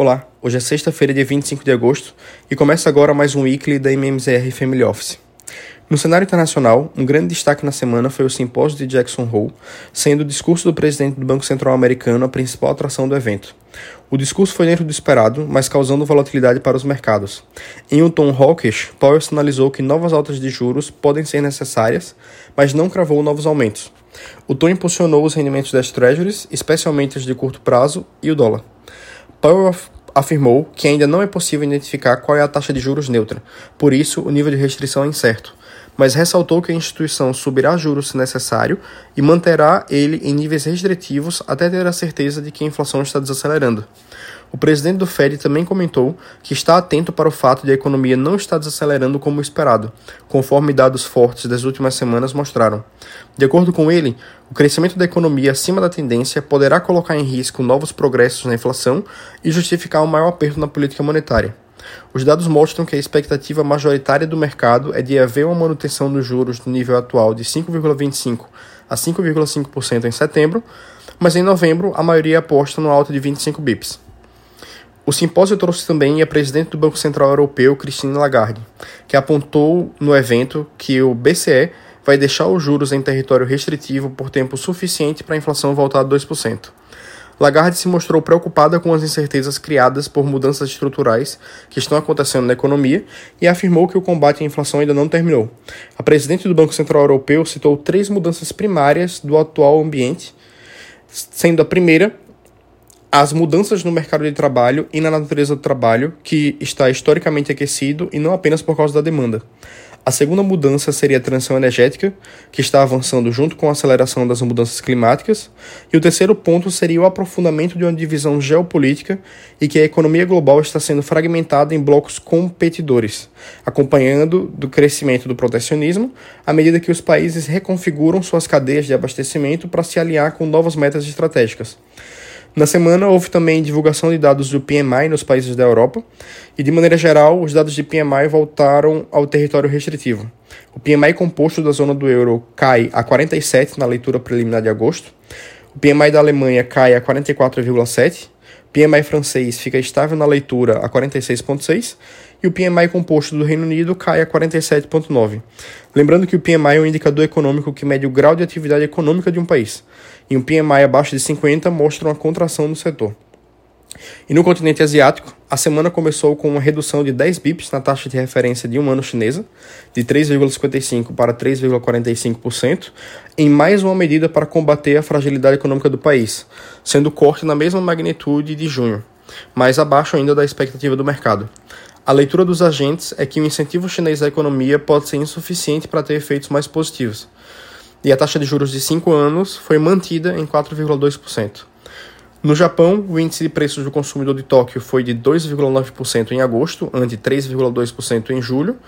Olá, hoje é sexta-feira, dia 25 de agosto, e começa agora mais um weekly da MMZR Family Office. No cenário internacional, um grande destaque na semana foi o simpósio de Jackson Hole, sendo o discurso do presidente do Banco Central americano a principal atração do evento. O discurso foi dentro do esperado, mas causando volatilidade para os mercados. Em um tom hawkish, Powell sinalizou que novas altas de juros podem ser necessárias, mas não cravou novos aumentos. O tom impulsionou os rendimentos das treasuries, especialmente os de curto prazo, e o dólar. Powell afirmou que ainda não é possível identificar qual é a taxa de juros neutra, por isso o nível de restrição é incerto, mas ressaltou que a instituição subirá juros se necessário e manterá ele em níveis restritivos até ter a certeza de que a inflação está desacelerando. O presidente do Fed também comentou que está atento para o fato de a economia não estar desacelerando como esperado, conforme dados fortes das últimas semanas mostraram. De acordo com ele, o crescimento da economia acima da tendência poderá colocar em risco novos progressos na inflação e justificar um maior aperto na política monetária. Os dados mostram que a expectativa majoritária do mercado é de haver uma manutenção dos juros no nível atual de 5,25% a 5,5% em setembro, mas em novembro a maioria aposta no alta de 25 bips. O simpósio trouxe também a presidente do Banco Central Europeu, Christine Lagarde, que apontou no evento que o BCE vai deixar os juros em território restritivo por tempo suficiente para a inflação voltar a 2%. Lagarde se mostrou preocupada com as incertezas criadas por mudanças estruturais que estão acontecendo na economia e afirmou que o combate à inflação ainda não terminou. A presidente do Banco Central Europeu citou três mudanças primárias do atual ambiente, sendo a primeira as mudanças no mercado de trabalho e na natureza do trabalho, que está historicamente aquecido e não apenas por causa da demanda. A segunda mudança seria a transição energética, que está avançando junto com a aceleração das mudanças climáticas. E o terceiro ponto seria o aprofundamento de uma divisão geopolítica e que a economia global está sendo fragmentada em blocos competidores, acompanhando do crescimento do protecionismo à medida que os países reconfiguram suas cadeias de abastecimento para se alinhar com novas metas estratégicas. Na semana, houve também divulgação de dados do PMI nos países da Europa, e de maneira geral, os dados de PMI voltaram ao território restritivo. O PMI composto da zona do euro cai a 47 na leitura preliminar de agosto, o PMI da Alemanha cai a 44,7, o PMI francês fica estável na leitura a 46,6 e o PMI composto do Reino Unido cai a 47,9. Lembrando que o PMI é um indicador econômico que mede o grau de atividade econômica de um país, e um PMI abaixo de 50 mostra uma contração no setor. E no continente asiático, a semana começou com uma redução de 10 bips na taxa de referência de um ano chinesa, de 3,55% para 3,45%, em mais uma medida para combater a fragilidade econômica do país, sendo corte na mesma magnitude de junho, mas abaixo ainda da expectativa do mercado. A leitura dos agentes é que o incentivo chinês à economia pode ser insuficiente para ter efeitos mais positivos. E a taxa de juros de 5 anos foi mantida em 4,2%. No Japão, o índice de preços do consumidor de Tóquio foi de 2,9% em agosto, ante 3,2% em julho,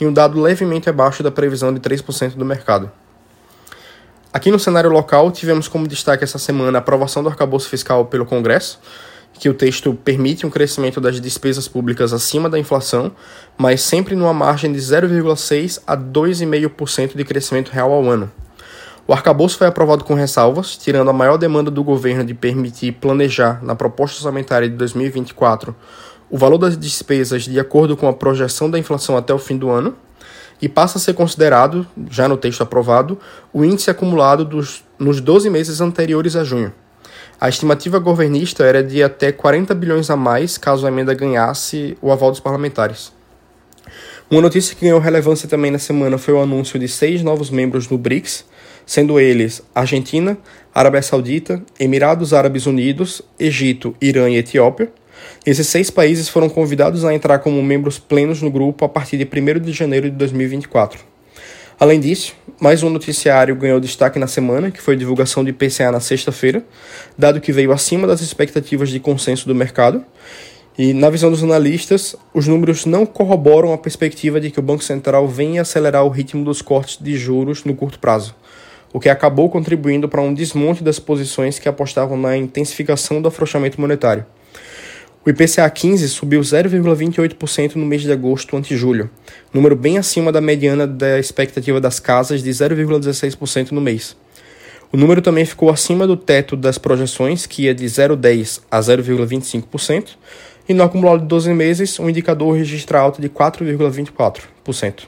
e um dado levemente abaixo da previsão de 3% do mercado. Aqui no cenário local, tivemos como destaque essa semana a aprovação do arcabouço fiscal pelo Congresso, que o texto permite um crescimento das despesas públicas acima da inflação, mas sempre numa margem de 0,6% a 2,5% de crescimento real ao ano. O arcabouço foi aprovado com ressalvas, tirando a maior demanda do governo de permitir planejar, na proposta orçamentária de 2024, o valor das despesas de acordo com a projeção da inflação até o fim do ano, e passa a ser considerado, já no texto aprovado, o índice acumulado dos, nos 12 meses anteriores a junho. A estimativa governista era de até 40 bilhões a mais caso a emenda ganhasse o aval dos parlamentares. Uma notícia que ganhou relevância também na semana foi o anúncio de seis novos membros do BRICS, sendo eles Argentina, Arábia Saudita, Emirados Árabes Unidos, Egito, Irã e Etiópia. Esses seis países foram convidados a entrar como membros plenos no grupo a partir de 1 de janeiro de 2024. Além disso, mais um noticiário ganhou destaque na semana, que foi a divulgação de IPCA na sexta-feira, dado que veio acima das expectativas de consenso do mercado. E, na visão dos analistas, os números não corroboram a perspectiva de que o Banco Central venha acelerar o ritmo dos cortes de juros no curto prazo, o que acabou contribuindo para um desmonte das posições que apostavam na intensificação do afrouxamento monetário. O IPCA 15 subiu 0,28% no mês de agosto ante julho, número bem acima da mediana da expectativa das casas de 0,16% no mês. O número também ficou acima do teto das projeções, que ia de 0,10% a 0,25%, e no acumulado de 12 meses, o indicador registra alta de 4,24%.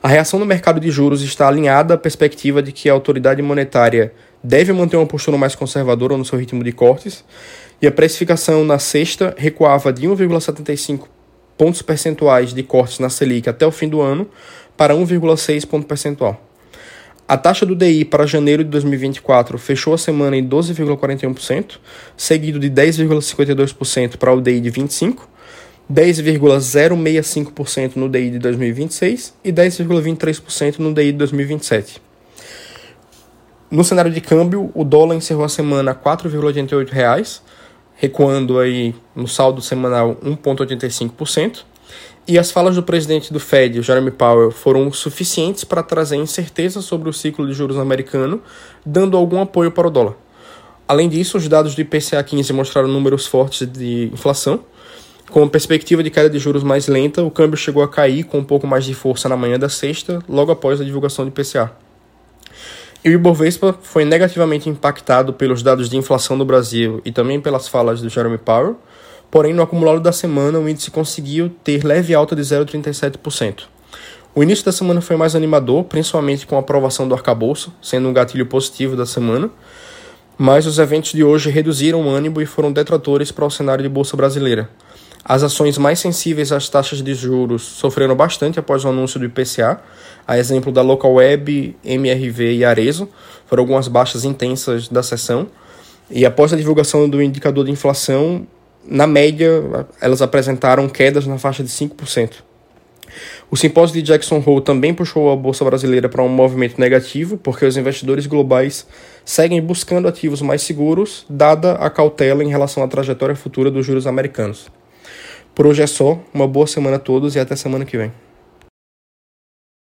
A reação no mercado de juros está alinhada à perspectiva de que a autoridade monetária deve manter uma postura mais conservadora no seu ritmo de cortes, e a precificação na sexta recuava de 1,75 pontos percentuais de cortes na Selic até o fim do ano para 1,6 ponto percentual. A taxa do DI para janeiro de 2024 fechou a semana em 12,41%, seguido de 10,52% para o DI de 25, 10,065% no DI de 2026 e 10,23% no DI de 2027. No cenário de câmbio, o dólar encerrou a semana a R$ 4,88, recuando aí no saldo semanal 1,85%. E as falas do presidente do Fed, Jeremy Powell, foram suficientes para trazer incerteza sobre o ciclo de juros americano, dando algum apoio para o dólar. Além disso, os dados do IPCA 15 mostraram números fortes de inflação. Com a perspectiva de queda de juros mais lenta, o câmbio chegou a cair com um pouco mais de força na manhã da sexta, logo após a divulgação do IPCA. E o Ibovespa foi negativamente impactado pelos dados de inflação do Brasil e também pelas falas do Jeremy Powell, porém no acumulado da semana o índice conseguiu ter leve alta de 0,37%. O início da semana foi mais animador, principalmente com a aprovação do arcabouço, sendo um gatilho positivo da semana, mas os eventos de hoje reduziram o ânimo e foram detratores para o cenário de bolsa brasileira. As ações mais sensíveis às taxas de juros sofreram bastante após o anúncio do IPCA, a exemplo da Local Web, MRV e Arezo, foram algumas baixas intensas da sessão. E após a divulgação do indicador de inflação, na média, elas apresentaram quedas na faixa de 5%. O simpósio de Jackson Hole também puxou a bolsa brasileira para um movimento negativo, porque os investidores globais seguem buscando ativos mais seguros, dada a cautela em relação à trajetória futura dos juros americanos. Por hoje é só, uma boa semana a todos e até semana que vem.